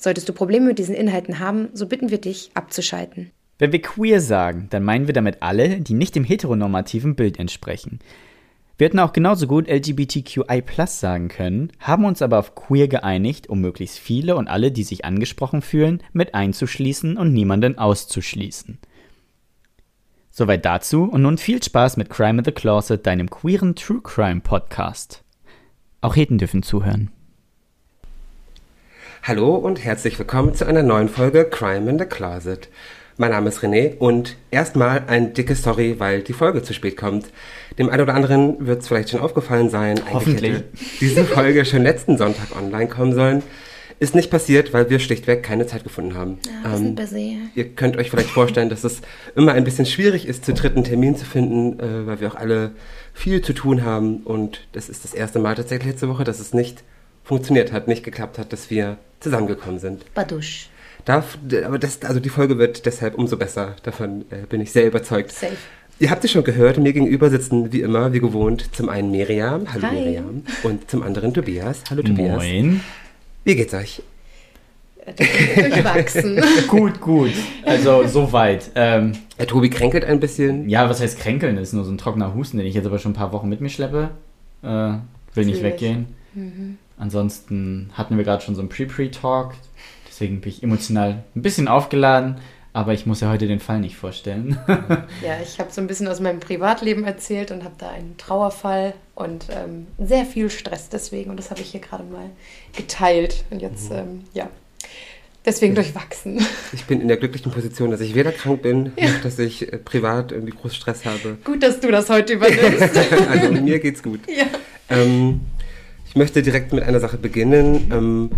Solltest du Probleme mit diesen Inhalten haben, so bitten wir dich abzuschalten. Wenn wir queer sagen, dann meinen wir damit alle, die nicht dem heteronormativen Bild entsprechen. Wir hätten auch genauso gut LGBTQI sagen können, haben uns aber auf queer geeinigt, um möglichst viele und alle, die sich angesprochen fühlen, mit einzuschließen und niemanden auszuschließen. Soweit dazu und nun viel Spaß mit Crime in the Closet, deinem queeren True Crime Podcast. Auch Heten dürfen zuhören. Hallo und herzlich willkommen zu einer neuen Folge Crime in the Closet. Mein Name ist René und erstmal ein dickes Sorry, weil die Folge zu spät kommt. Dem einen oder anderen wird es vielleicht schon aufgefallen sein. Eigentlich Hoffentlich. hätte diese Folge schon letzten Sonntag online kommen sollen. Ist nicht passiert, weil wir schlichtweg keine Zeit gefunden haben. Ja, wir sind busy. Ihr könnt euch vielleicht vorstellen, dass es immer ein bisschen schwierig ist, zu dritten Termin zu finden, äh, weil wir auch alle viel zu tun haben. Und das ist das erste Mal tatsächlich letzte Woche, dass es nicht funktioniert hat, nicht geklappt hat, dass wir zusammengekommen sind. Badusch. Darf, aber das, also die Folge wird deshalb umso besser. Davon äh, bin ich sehr überzeugt. Safe. Ihr habt es schon gehört, mir gegenüber sitzen wie immer, wie gewohnt, zum einen Miriam, hallo Hi. Miriam, und zum anderen Tobias, hallo Tobias. Moin. Wie geht's euch? Durchwachsen. Gut, gut. Also soweit. Ähm, Der Tobi kränkelt ein bisschen. ja, was heißt kränkeln? Ist nur so ein trockener Husten, den ich jetzt aber schon ein paar Wochen mit mir schleppe. Äh, will nicht Fühl ich. Ansonsten hatten wir gerade schon so einen Pre-Pre-Talk. Deswegen bin ich emotional ein bisschen aufgeladen. Aber ich muss ja heute den Fall nicht vorstellen. Ja, ich habe so ein bisschen aus meinem Privatleben erzählt und habe da einen Trauerfall und ähm, sehr viel Stress deswegen. Und das habe ich hier gerade mal geteilt. Und jetzt, ähm, ja, deswegen durchwachsen. Ich bin in der glücklichen Position, dass ich weder krank bin, noch dass ich äh, privat irgendwie groß Stress habe. Gut, dass du das heute übernimmst. also mir geht's gut. ja. Ähm, ich möchte direkt mit einer Sache beginnen. Ähm,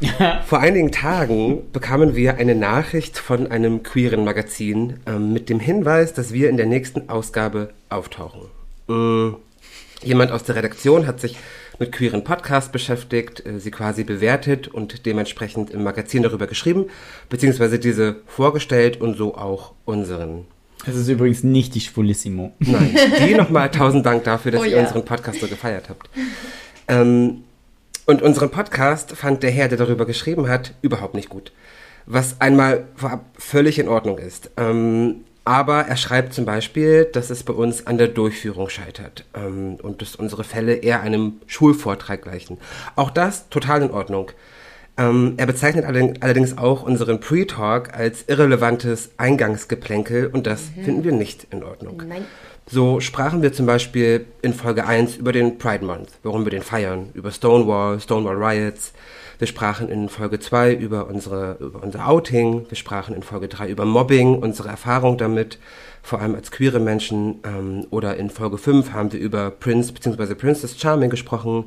vor einigen Tagen bekamen wir eine Nachricht von einem queeren Magazin ähm, mit dem Hinweis, dass wir in der nächsten Ausgabe auftauchen. Mm, jemand aus der Redaktion hat sich mit queeren Podcasts beschäftigt, äh, sie quasi bewertet und dementsprechend im Magazin darüber geschrieben, beziehungsweise diese vorgestellt und so auch unseren. Es ist übrigens nicht die Schwulissimo. Nein, die nochmal tausend Dank dafür, dass Oh ihr ja. unseren Podcast so gefeiert habt. Ähm, und unseren Podcast fand der Herr, der darüber geschrieben hat, überhaupt nicht gut. Was einmal vorab völlig in Ordnung ist. Ähm, aber er schreibt zum Beispiel, dass es bei uns an der Durchführung scheitert ähm, und dass unsere Fälle eher einem Schulvortrag gleichen. Auch das total in Ordnung. Ähm, er bezeichnet allerdings- allerdings auch unseren Pre-Talk als irrelevantes Eingangsgeplänkel und das finden wir nicht in Ordnung. Nein. So sprachen wir zum Beispiel in Folge 1 über den Pride Month, warum wir den feiern, über Stonewall, Stonewall Riots. Wir sprachen in Folge 2 über, unsere, über unser Outing. Wir sprachen in Folge 3 über Mobbing, unsere Erfahrung damit, vor allem als queere Menschen. Ähm, oder in Folge 5 haben wir über Prince bzw. Princess Charming gesprochen,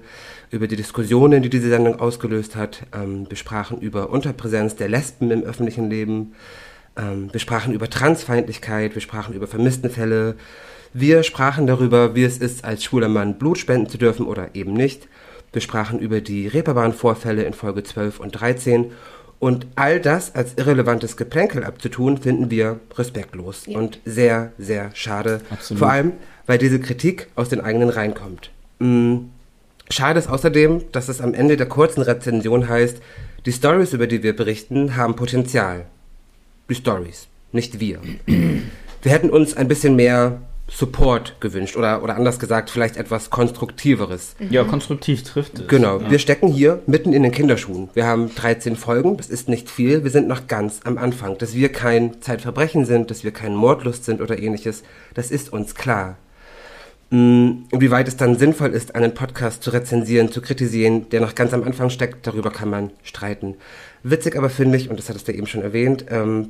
über die Diskussionen, die diese Sendung ausgelöst hat. Ähm, wir sprachen über Unterpräsenz der Lesben im öffentlichen Leben. Ähm, wir sprachen über Transfeindlichkeit, wir sprachen über Vermisstenfälle. Wir sprachen darüber, wie es ist, als schwuler Mann Blut spenden zu dürfen oder eben nicht. Wir sprachen über die Reeperbahn-Vorfälle in Folge 12 und 13. Und all das als irrelevantes Geplänkel abzutun, finden wir respektlos und sehr, sehr schade. Absolut. Vor allem, weil diese Kritik aus den eigenen Reihen kommt. Mm, Schade ist außerdem, dass es am Ende der kurzen Rezension heißt, die Stories, über die wir berichten, haben Potenzial. Die Stories, nicht wir. Wir hätten uns ein bisschen mehr Support gewünscht oder, oder anders gesagt, vielleicht etwas Konstruktiveres. Ja, konstruktiv trifft es. Genau, Ja. wir stecken hier mitten in den Kinderschuhen. Wir haben 13 Folgen, das ist nicht viel, wir sind noch ganz am Anfang. Dass wir kein Zeitverbrechen sind, dass wir kein Mordlust sind oder ähnliches, das ist uns klar. Mm, Inwieweit es dann sinnvoll ist, einen Podcast zu rezensieren, zu kritisieren, der noch ganz am Anfang steckt, darüber kann man streiten. Witzig aber finde ich, und das hattest du eben schon erwähnt, ähm,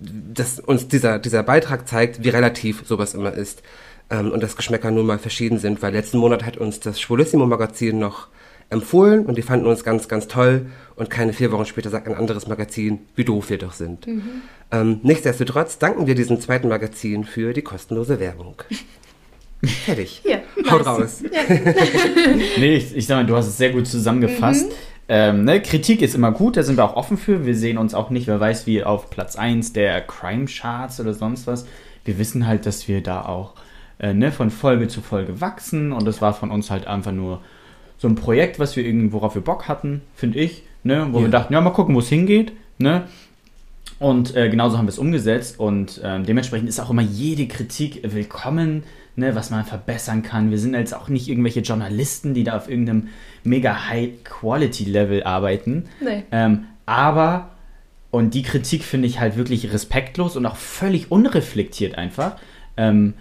dass uns dieser, dieser Beitrag zeigt, wie relativ sowas immer ist. Ähm, und dass Geschmäcker nun mal verschieden sind, weil letzten Monat hat uns das Schwulissimo-Magazin noch empfohlen und die fanden uns ganz, ganz toll. Und keine vier Wochen später sagt ein anderes Magazin, wie doof wir doch sind. Ähm, nichtsdestotrotz danken wir diesem zweiten Magazin für die kostenlose Werbung. Fertig. Ja, Haut raus. Nee, ich, ich sag mal, du hast es sehr gut zusammengefasst. Mhm. Ähm, ne, Kritik ist immer gut, da sind wir auch offen für. Wir sehen uns auch nicht, wer weiß, wie auf Platz 1 der Crime Charts oder sonst was. Wir wissen halt, dass wir da auch äh, ne, von Folge zu Folge wachsen und das war von uns halt einfach nur so ein Projekt, was wir irgendwie, worauf wir Bock hatten, finde ich, ne, wo Ja. wir dachten, ja, mal gucken, wo es hingeht, ne. Und äh, genauso haben wir es umgesetzt und ähm, dementsprechend ist auch immer jede Kritik willkommen, ne, was man verbessern kann. Wir sind jetzt auch nicht irgendwelche Journalisten, die da auf irgendeinem mega High-Quality-Level arbeiten. Nee. Ähm, aber, und die Kritik finde ich halt wirklich respektlos und auch völlig unreflektiert einfach, ähm,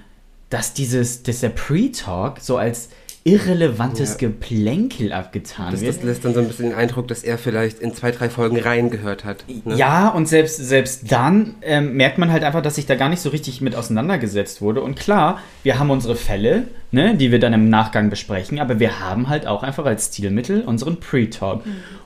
dass dieses, dass der Pre-Talk so als irrelevantes Ja. Geplänkel abgetan Das, wird. das lässt dann so ein bisschen den Eindruck, dass er vielleicht in zwei, drei Folgen reingehört hat. Ne? Ja, und selbst, selbst dann ähm, merkt man halt einfach, dass sich da gar nicht so richtig mit auseinandergesetzt wurde. Und klar, wir haben unsere Fälle, ne, die wir dann im Nachgang besprechen, aber wir haben halt auch einfach als Stilmittel unseren Pre-Talk.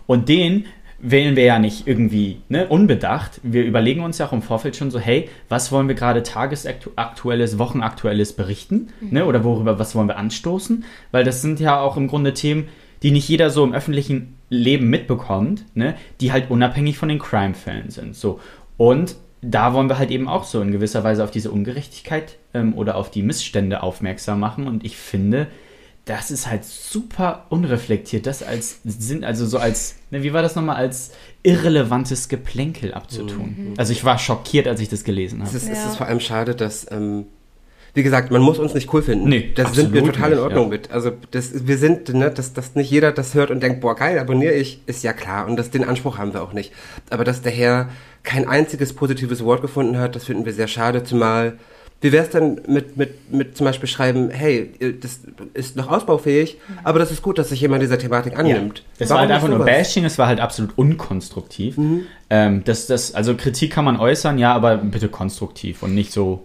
Und den wählen wir ja nicht irgendwie ne, unbedacht. Wir überlegen uns ja auch im Vorfeld schon so, hey, was wollen wir gerade tagesaktuelles, wochenaktuelles berichten? Ne, oder worüber, was wollen wir anstoßen? Weil das sind ja auch im Grunde Themen, die nicht jeder so im öffentlichen Leben mitbekommt, ne, die halt unabhängig von den Crime-Fällen sind. So. Und da wollen wir halt eben auch so in gewisser Weise auf diese Ungerechtigkeit ähm, oder auf die Missstände aufmerksam machen. Und ich finde, das ist halt super unreflektiert, das als sind also so als ne, wie war das nochmal als irrelevantes Geplänkel abzutun. Also ich war schockiert, als ich das gelesen Es habe. ist, es Ja. ist vor allem schade, dass, ähm, wie gesagt, man muss uns nicht cool finden. Nee, das sind wir total in nicht, Ordnung ja. mit. Also das, wir sind, ne, dass, dass nicht jeder das hört und denkt, boah, geil, abonniere ich, ist ja klar. Und das, den Anspruch haben wir auch nicht. Aber dass der Herr kein einziges positives Wort gefunden hat, das finden wir sehr schade, zumal wie wäre es denn mit, mit, mit zum Beispiel schreiben, hey, das ist noch ausbaufähig, aber das ist gut, dass sich jemand dieser Thematik Ja. annimmt. Es war halt einfach nur? Bashing, es war halt absolut unkonstruktiv. Mhm. Ähm, das, das, also Kritik kann man äußern, ja, aber bitte konstruktiv und nicht so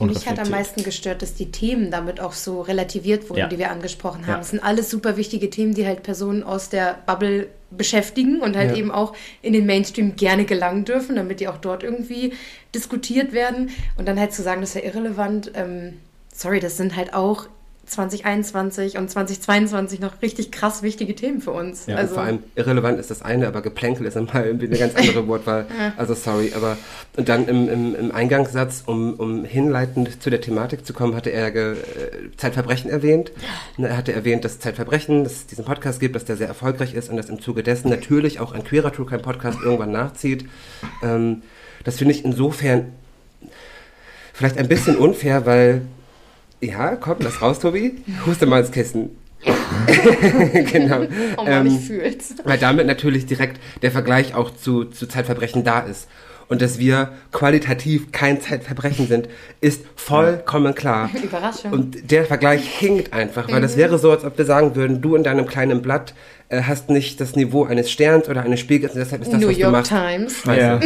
Mich hat am meisten gestört, dass die Themen damit auch so relativiert wurden, Ja. die wir angesprochen haben. Ja. Es sind alles super wichtige Themen, die halt Personen aus der Bubble beschäftigen und halt Ja. eben auch in den Mainstream gerne gelangen dürfen, damit die auch dort irgendwie diskutiert werden. Und dann halt zu sagen, das ist ja irrelevant. Ähm, sorry, das sind halt auch 2021 und 2022 noch richtig krass wichtige Themen für uns. Ja, also, Vor allem irrelevant ist das eine, aber Geplänkel ist einmal irgendwie eine ganz andere Wortwahl. Also sorry, aber und dann im, im, im Eingangssatz, um, um hinleitend zu der Thematik zu kommen, hatte er ge, äh, Zeitverbrechen erwähnt. Er hatte erwähnt, dass Zeitverbrechen, dass es diesen Podcast gibt, dass der sehr erfolgreich ist und dass im Zuge dessen natürlich auch ein queerer True Crime Podcast irgendwann nachzieht. Ähm, das finde ich insofern vielleicht ein bisschen unfair, weil ja, komm, lass raus, Tobi. Huste mal ins Kissen. genau. oh Mann, Ähm, ich fühl's. weil damit natürlich direkt der Vergleich auch zu, zu Zeitverbrechen da ist. Und dass wir qualitativ kein Zeitverbrechen sind, ist vollkommen klar. Überraschung. Und der Vergleich hinkt einfach, weil das wäre so, als ob wir sagen würden, du in deinem kleinen Blatt äh, hast nicht das Niveau eines Sterns oder eines Spiegels und deshalb ist das, New was du York machst. Times. Ja.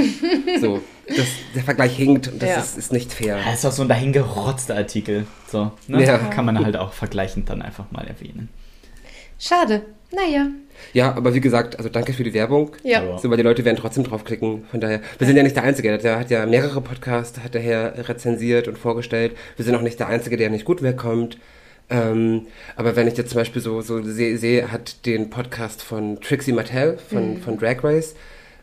So, das, der Vergleich hinkt und das Ja. ist, ist nicht fair. Das ist auch so ein dahingerotzter Artikel. So, ne? Ja. Kann man halt auch vergleichend dann einfach mal erwähnen. Schade. Naja. Ja, aber wie gesagt, also danke für die Werbung. Ja. So, weil die Leute werden trotzdem draufklicken. Von daher, wir sind ja nicht der Einzige. Der hat ja mehrere Podcasts, hat der Herr rezensiert und vorgestellt. Wir sind auch nicht der Einzige, der nicht gut wegkommt. Ähm, aber wenn ich jetzt zum Beispiel so, so sehe, sehe, hat den Podcast von Trixie Mattel von, von Drag Race.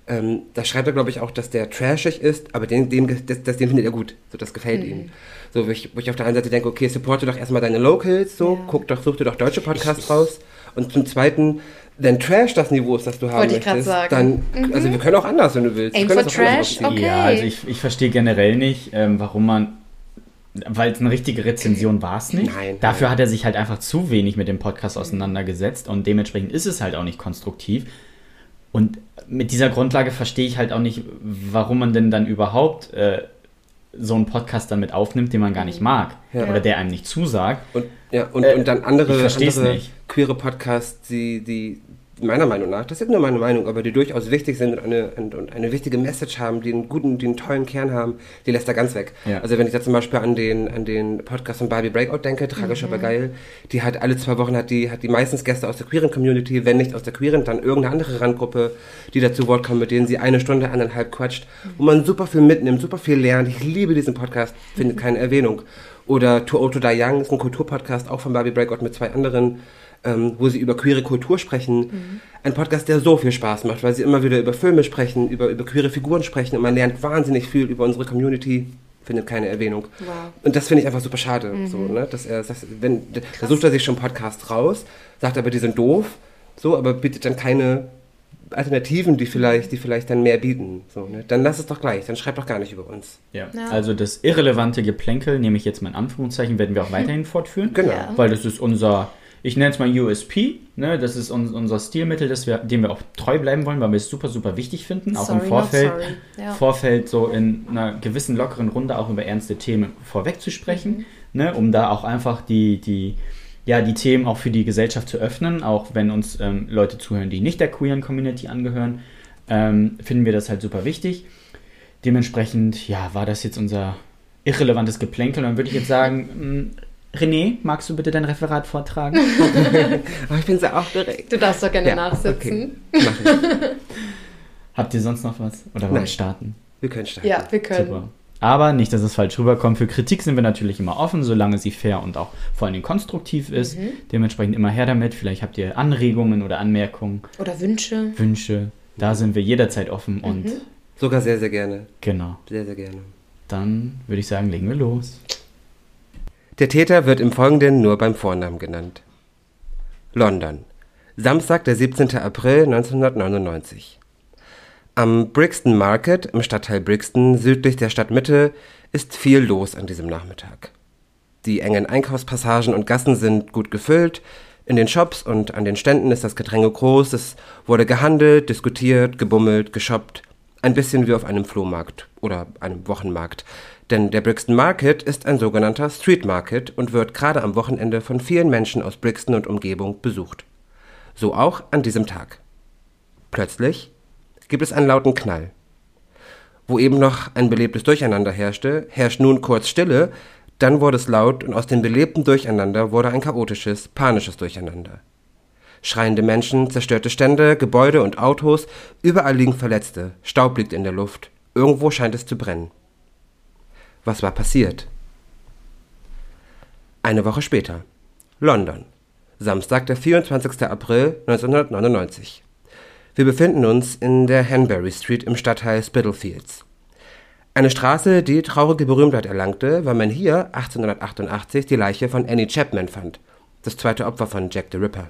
Ähm, da schreibt er, glaube ich, auch, dass der trashig ist, aber den, den, das, das, den findet er gut. So, das gefällt ihm. So, wo ich, wo ich auf der einen Seite denke, okay, supporte doch erstmal deine Locals, so, Ja. guck doch, such dir doch deutsche Podcasts raus. Und zum Zweiten, wenn Trash das Niveau ist, das du haben Wollte ich grad möchtest, sagen. dann, also wir können auch anders, wenn du willst. Aim wir können for Trash. Okay. Ja, also ich, ich verstehe generell nicht, ähm, warum man. Weil es eine richtige Rezension war es nicht. Nein, Dafür nein. hat er sich halt einfach zu wenig mit dem Podcast auseinandergesetzt und dementsprechend ist es halt auch nicht konstruktiv. Und mit dieser Grundlage verstehe ich halt auch nicht, warum man denn dann überhaupt äh, so einen Podcast dann mit aufnimmt, den man gar nicht mag Ja. oder der einem nicht zusagt. Und, ja, und, Äh, und dann andere, versteh's andere nicht. queere Podcasts, die, die meiner Meinung nach, das ist nur meine Meinung, aber die durchaus wichtig sind und eine, und eine wichtige Message haben, die einen guten, die einen tollen Kern haben, die lässt er ganz weg. Ja. Also wenn ich da zum Beispiel an den, an den Podcast von Barbie Breakout denke, tragisch aber geil, die hat alle zwei Wochen hat die, hat die meistens Gäste aus der queeren Community, wenn nicht aus der queeren, dann irgendeine andere Randgruppe, die dazu Wort kommen, mit denen sie eine Stunde, eineinhalb quatscht, wo man super viel mitnimmt, super viel lernt. Ich liebe diesen Podcast, findet keine Erwähnung. Oder Too Old to Die Young ist ein Kulturpodcast, auch von Barbie Breakout mit zwei anderen ähm, wo sie über queere Kultur sprechen. Mhm. Ein Podcast, der so viel Spaß macht, weil sie immer wieder über Filme sprechen, über, über queere Figuren sprechen und man lernt wahnsinnig viel über unsere Community. Findet keine Erwähnung. Wow. Und das finde ich einfach super schade. So, ne? dass er, dass, wenn, da sucht er sich schon Podcasts raus, sagt aber, die sind doof, so, aber bietet dann keine Alternativen, die vielleicht, die vielleicht dann mehr bieten. So, ne? Dann lass es doch gleich, dann schreib doch gar nicht über uns. Ja. Ja. Also das irrelevante Geplänkel, nehme ich jetzt mal in Anführungszeichen, werden wir auch weiterhin fortführen. Genau. Ja. Weil das ist unser, ich nenne es mal USP, ne? das ist un unser Stilmittel, das wir, dem wir auch treu bleiben wollen, weil wir es super, super wichtig finden, auch Sorry, im Vorfeld. Ja. Vorfeld so in einer gewissen lockeren Runde auch über ernste Themen vorweg zu sprechen, Mhm. ne? um da auch einfach die, die, ja, die Themen auch für die Gesellschaft zu öffnen, auch wenn uns ähm, Leute zuhören, die nicht der queeren Community angehören, ähm, finden wir das halt super wichtig. Dementsprechend, ja, war das jetzt unser irrelevantes Geplänkel. Dann würde ich jetzt sagen, mh, René, magst du bitte dein Referat vortragen? Aber ich bin sehr aufgeregt. Du darfst doch gerne Ja, nachsitzen. Okay. Mach ich. Habt ihr sonst noch was? Oder wollen wir starten? Wir können starten. Ja, wir können. Super. Aber nicht, dass es falsch rüberkommt. Für Kritik sind wir natürlich immer offen, solange sie fair und auch vor allen Dingen konstruktiv ist. Mhm. Dementsprechend immer her damit. Vielleicht habt ihr Anregungen oder Anmerkungen, Oder Wünsche. Wünsche. Da sind wir jederzeit offen und Mhm. Sogar sehr, sehr gerne. genau. Sehr, sehr gerne. Dann würde ich sagen, legen wir los. Der Täter wird im Folgenden nur beim Vornamen genannt. London. Samstag, der 17. April 1999. Am Brixton Market im Stadtteil Brixton südlich der Stadtmitte ist viel los an diesem Nachmittag. Die engen Einkaufspassagen und Gassen sind gut gefüllt. In den Shops und an den Ständen ist das Gedränge groß. Es wurde gehandelt, diskutiert, gebummelt, geshoppt. Ein bisschen wie auf einem Flohmarkt oder einem Wochenmarkt. Denn der Brixton Market ist ein sogenannter Street Market und wird gerade am Wochenende von vielen Menschen aus Brixton und Umgebung besucht. So auch an diesem Tag. Plötzlich gibt es einen lauten Knall. Wo eben noch ein belebtes Durcheinander herrschte, herrscht nun kurz Stille, dann wurde es laut und aus dem belebten Durcheinander wurde ein chaotisches, panisches Durcheinander. Schreiende Menschen, zerstörte Stände, Gebäude und Autos, überall liegen Verletzte, Staub liegt in der Luft, irgendwo scheint es zu brennen. Was war passiert? Eine Woche später. London. Samstag, der 24. April 1999. Wir befinden uns in der Hanbury Street im Stadtteil Spitalfields. Eine Straße, die traurige Berühmtheit erlangte, weil man hier 1888 die Leiche von Annie Chapman fand, das zweite Opfer von Jack the Ripper.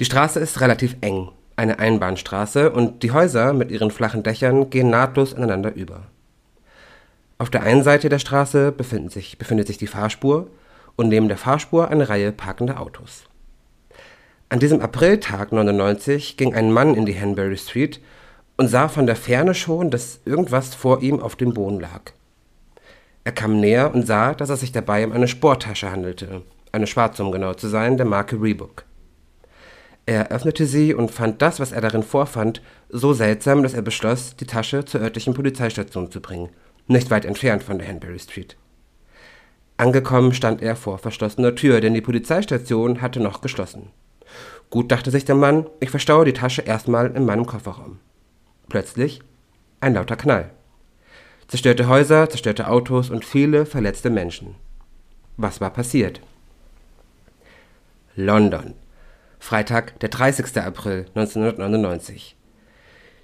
Die Straße ist relativ eng, eine Einbahnstraße, und die Häuser mit ihren flachen Dächern gehen nahtlos ineinander über. Auf der einen Seite der Straße befindet sich, befindet sich die Fahrspur und neben der Fahrspur eine Reihe parkender Autos. An diesem Apriltag 99 ging ein Mann in die Hanbury Street und sah von der Ferne schon, dass irgendwas vor ihm auf dem Boden lag. Er kam näher und sah, dass es sich dabei um eine Sporttasche handelte, eine schwarze, um genau zu sein, der Marke Reebok. Er öffnete sie und fand das, was er darin vorfand, so seltsam, dass er beschloss, die Tasche zur örtlichen Polizeistation zu bringen, nicht weit entfernt von der Hanbury Street. Angekommen stand er vor verschlossener Tür, denn die Polizeistation hatte noch geschlossen. Gut, dachte sich der Mann, ich verstaue die Tasche erstmal in meinem Kofferraum. Plötzlich ein lauter Knall. Zerstörte Häuser, zerstörte Autos und viele verletzte Menschen. Was war passiert? London. Freitag, der 30. April 1999.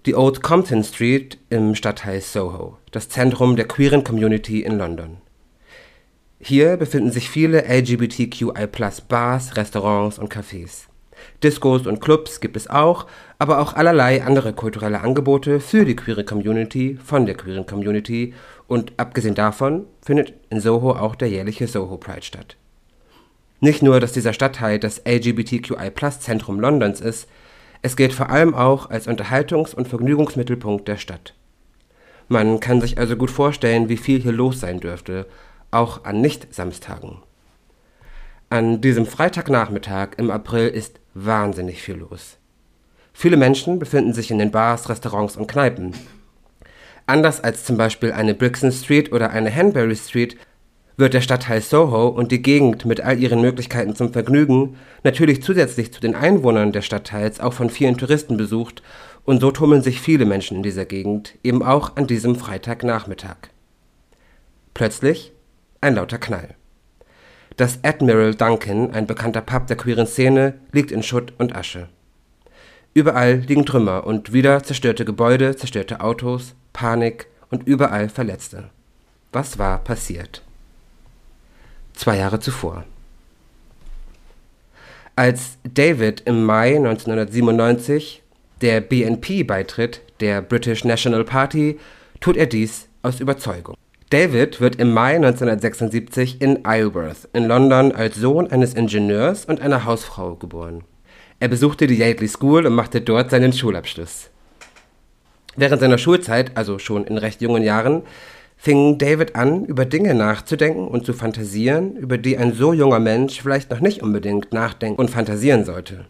Die Old Compton Street im Stadtteil Soho, das Zentrum der queeren Community in London. Hier befinden sich viele LGBTQI Bars, Restaurants und Cafés. Discos und Clubs gibt es auch, aber auch allerlei andere kulturelle Angebote für die queere Community, von der queeren Community und abgesehen davon findet in Soho auch der jährliche Soho Pride statt. Nicht nur, dass dieser Stadtteil das LGBTQI-Zentrum Londons ist, es gilt vor allem auch als Unterhaltungs- und Vergnügungsmittelpunkt der Stadt. Man kann sich also gut vorstellen, wie viel hier los sein dürfte, auch an Nicht-Samstagen. An diesem Freitagnachmittag im April ist wahnsinnig viel los. Viele Menschen befinden sich in den Bars, Restaurants und Kneipen. Anders als zum Beispiel eine Brixton Street oder eine Hanbury Street wird der Stadtteil Soho und die Gegend mit all ihren Möglichkeiten zum Vergnügen natürlich zusätzlich zu den Einwohnern des Stadtteils auch von vielen Touristen besucht und so tummeln sich viele Menschen in dieser Gegend, eben auch an diesem Freitagnachmittag. Plötzlich ein lauter Knall. Das Admiral Duncan, ein bekannter Pub der queeren Szene, liegt in Schutt und Asche. Überall liegen Trümmer und wieder zerstörte Gebäude, zerstörte Autos, Panik und überall Verletzte. Was war passiert? Zwei Jahre zuvor. Als David im Mai 1997 der BNP beitritt, der British National Party, tut er dies aus Überzeugung. David wird im Mai 1976 in Isleworth in London als Sohn eines Ingenieurs und einer Hausfrau geboren. Er besuchte die Yateley School und machte dort seinen Schulabschluss. Während seiner Schulzeit, also schon in recht jungen Jahren, fing David an, über Dinge nachzudenken und zu fantasieren, über die ein so junger Mensch vielleicht noch nicht unbedingt nachdenken und fantasieren sollte.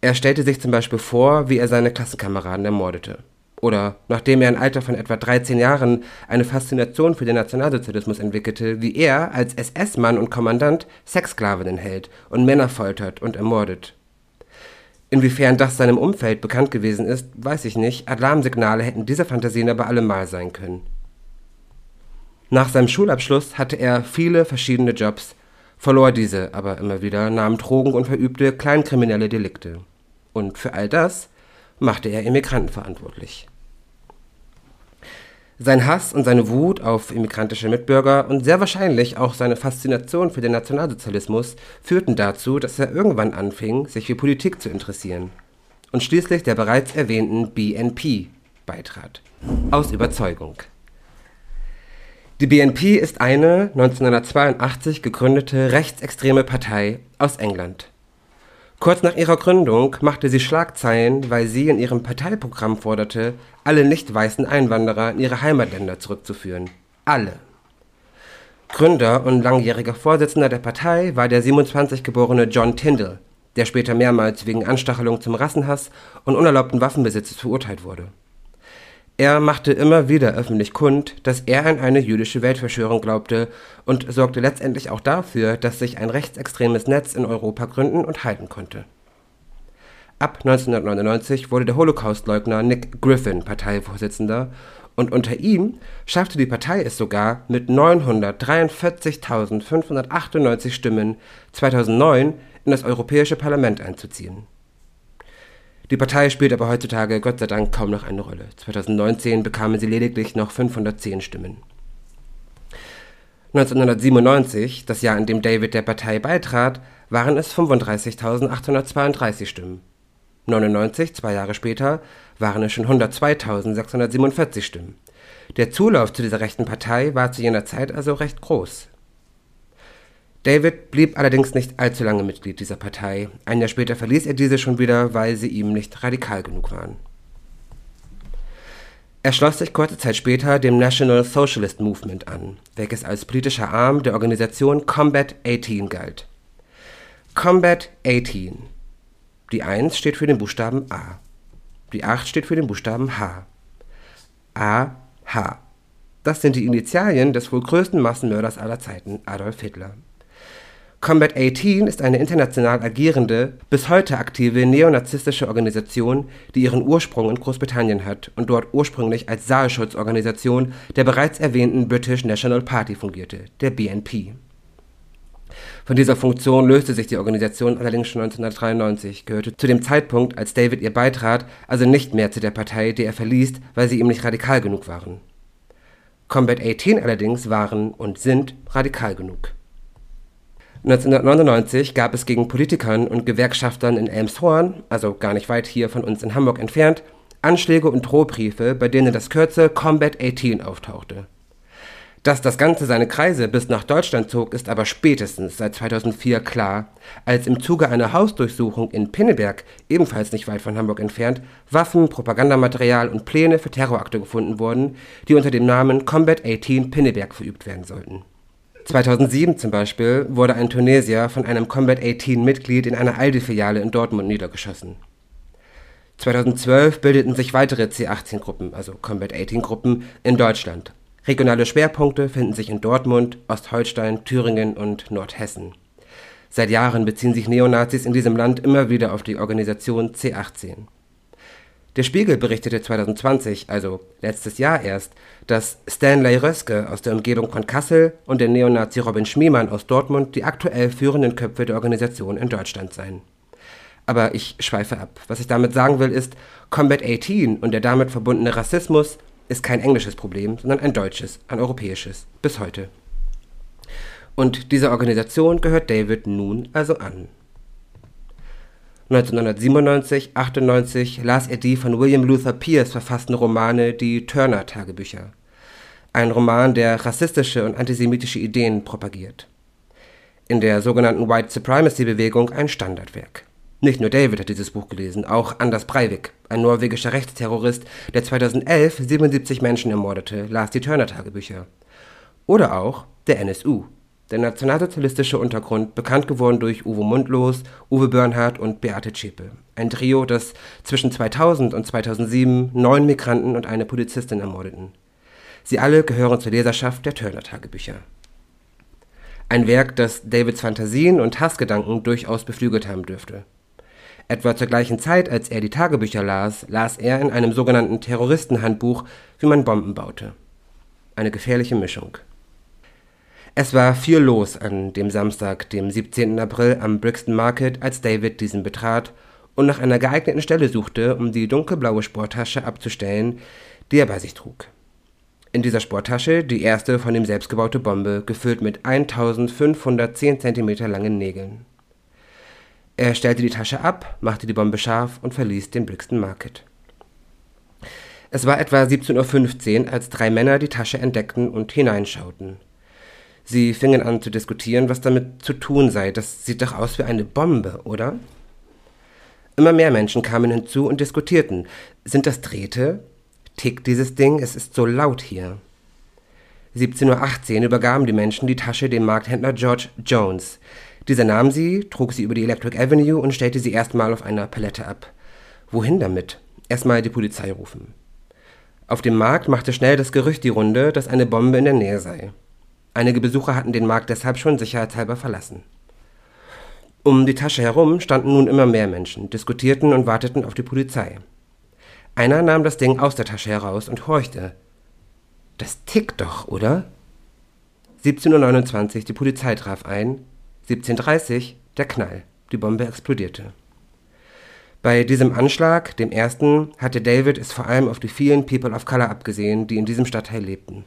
Er stellte sich zum Beispiel vor, wie er seine Klassenkameraden ermordete. Oder nachdem er im Alter von etwa 13 Jahren eine Faszination für den Nationalsozialismus entwickelte, wie er als SS-Mann und Kommandant Sexsklavinnen hält und Männer foltert und ermordet. Inwiefern das seinem Umfeld bekannt gewesen ist, weiß ich nicht. Alarmsignale hätten diese Fantasien aber allemal sein können. Nach seinem Schulabschluss hatte er viele verschiedene Jobs, verlor diese aber immer wieder, nahm Drogen und verübte kleinkriminelle Delikte. Und für all das machte er Immigranten verantwortlich. Sein Hass und seine Wut auf immigrantische Mitbürger und sehr wahrscheinlich auch seine Faszination für den Nationalsozialismus führten dazu, dass er irgendwann anfing, sich für Politik zu interessieren und schließlich der bereits erwähnten BNP beitrat. Aus Überzeugung. Die BNP ist eine 1982 gegründete rechtsextreme Partei aus England. Kurz nach ihrer Gründung machte sie Schlagzeilen, weil sie in ihrem Parteiprogramm forderte, alle nicht weißen Einwanderer in ihre Heimatländer zurückzuführen. Alle. Gründer und langjähriger Vorsitzender der Partei war der 27 geborene John Tyndall, der später mehrmals wegen Anstachelung zum Rassenhass und unerlaubten Waffenbesitzes verurteilt wurde er machte immer wieder öffentlich kund, dass er an eine jüdische Weltverschwörung glaubte und sorgte letztendlich auch dafür, dass sich ein rechtsextremes Netz in Europa gründen und halten konnte. Ab 1999 wurde der Holocaustleugner Nick Griffin Parteivorsitzender und unter ihm schaffte die Partei es sogar mit 943.598 Stimmen 2009 in das Europäische Parlament einzuziehen die Partei spielt aber heutzutage Gott sei Dank kaum noch eine Rolle. 2019 bekamen sie lediglich noch 510 Stimmen. 1997, das Jahr, in dem David der Partei beitrat, waren es 35.832 Stimmen. 99, zwei Jahre später, waren es schon 102.647 Stimmen. Der Zulauf zu dieser rechten Partei war zu jener Zeit also recht groß. David blieb allerdings nicht allzu lange Mitglied dieser Partei. Ein Jahr später verließ er diese schon wieder, weil sie ihm nicht radikal genug waren. Er schloss sich kurze Zeit später dem National Socialist Movement an, welches als politischer Arm der Organisation Combat 18 galt. Combat 18. Die 1 steht für den Buchstaben A. Die 8 steht für den Buchstaben H. A, H. Das sind die Initialien des wohl größten Massenmörders aller Zeiten, Adolf Hitler. Combat 18 ist eine international agierende, bis heute aktive neonazistische Organisation, die ihren Ursprung in Großbritannien hat und dort ursprünglich als Saalschutzorganisation der bereits erwähnten British National Party fungierte, der BNP. Von dieser Funktion löste sich die Organisation allerdings schon 1993, gehörte zu dem Zeitpunkt, als David ihr beitrat, also nicht mehr zu der Partei, die er verließ, weil sie ihm nicht radikal genug waren. Combat 18 allerdings waren und sind radikal genug. 1999 gab es gegen Politikern und Gewerkschaftern in Elmshorn, also gar nicht weit hier von uns in Hamburg entfernt, Anschläge und Drohbriefe, bei denen das Kürzel Combat 18 auftauchte. Dass das Ganze seine Kreise bis nach Deutschland zog, ist aber spätestens seit 2004 klar, als im Zuge einer Hausdurchsuchung in Pinneberg, ebenfalls nicht weit von Hamburg entfernt, Waffen, Propagandamaterial und Pläne für Terrorakte gefunden wurden, die unter dem Namen Combat 18 Pinneberg verübt werden sollten 2007 zum Beispiel wurde ein Tunesier von einem Combat 18-Mitglied in einer Aldi-Filiale in Dortmund niedergeschossen. 2012 bildeten sich weitere C18-Gruppen, also Combat 18-Gruppen, in Deutschland. Regionale Schwerpunkte finden sich in Dortmund, Ostholstein, Thüringen und Nordhessen. Seit Jahren beziehen sich Neonazis in diesem Land immer wieder auf die Organisation C18. Der Spiegel berichtete 2020, also letztes Jahr erst, dass Stanley Röske aus der Umgebung von Kassel und der Neonazi Robin Schmiemann aus Dortmund die aktuell führenden Köpfe der Organisation in Deutschland seien. Aber ich schweife ab. Was ich damit sagen will, ist, Combat 18 und der damit verbundene Rassismus ist kein englisches Problem, sondern ein deutsches, ein europäisches, bis heute. Und dieser Organisation gehört David nun also an. 1997, 98 las er die von William Luther Pierce verfassten Romane Die Turner-Tagebücher. Ein Roman, der rassistische und antisemitische Ideen propagiert. In der sogenannten White Supremacy-Bewegung ein Standardwerk. Nicht nur David hat dieses Buch gelesen, auch Anders Breivik, ein norwegischer Rechtsterrorist, der 2011 77 Menschen ermordete, las die Turner-Tagebücher. Oder auch der NSU, der nationalsozialistische Untergrund, bekannt geworden durch Uwe Mundlos, Uwe Börnhardt und Beate Zschäpe. Ein Trio, das zwischen 2000 und 2007 neun Migranten und eine Polizistin ermordeten. Sie alle gehören zur Leserschaft der Turner-Tagebücher. Ein Werk, das Davids Fantasien und Hassgedanken durchaus beflügelt haben dürfte. Etwa zur gleichen Zeit, als er die Tagebücher las, las er in einem sogenannten Terroristenhandbuch, wie man Bomben baute. Eine gefährliche Mischung. Es war viel los an dem Samstag, dem 17. April am Brixton Market, als David diesen betrat und nach einer geeigneten Stelle suchte, um die dunkelblaue Sporttasche abzustellen, die er bei sich trug. In dieser Sporttasche die erste von ihm selbst gebaute Bombe, gefüllt mit 1510 cm langen Nägeln. Er stellte die Tasche ab, machte die Bombe scharf und verließ den Brixton Market. Es war etwa 17.15 Uhr, als drei Männer die Tasche entdeckten und hineinschauten. Sie fingen an zu diskutieren, was damit zu tun sei. Das sieht doch aus wie eine Bombe, oder? Immer mehr Menschen kamen hinzu und diskutierten. Sind das Drähte? Tickt dieses Ding? Es ist so laut hier. 17.18 Uhr übergaben die Menschen die Tasche dem Markthändler George Jones. Dieser nahm sie, trug sie über die Electric Avenue und stellte sie erstmal auf einer Palette ab. Wohin damit? Erstmal die Polizei rufen. Auf dem Markt machte schnell das Gerücht die Runde, dass eine Bombe in der Nähe sei. Einige Besucher hatten den Markt deshalb schon sicherheitshalber verlassen. Um die Tasche herum standen nun immer mehr Menschen, diskutierten und warteten auf die Polizei. Einer nahm das Ding aus der Tasche heraus und horchte. Das tickt doch, oder? 17.29 Uhr, die Polizei traf ein. 17.30 Uhr, der Knall. Die Bombe explodierte. Bei diesem Anschlag, dem ersten, hatte David es vor allem auf die vielen People of Color abgesehen, die in diesem Stadtteil lebten.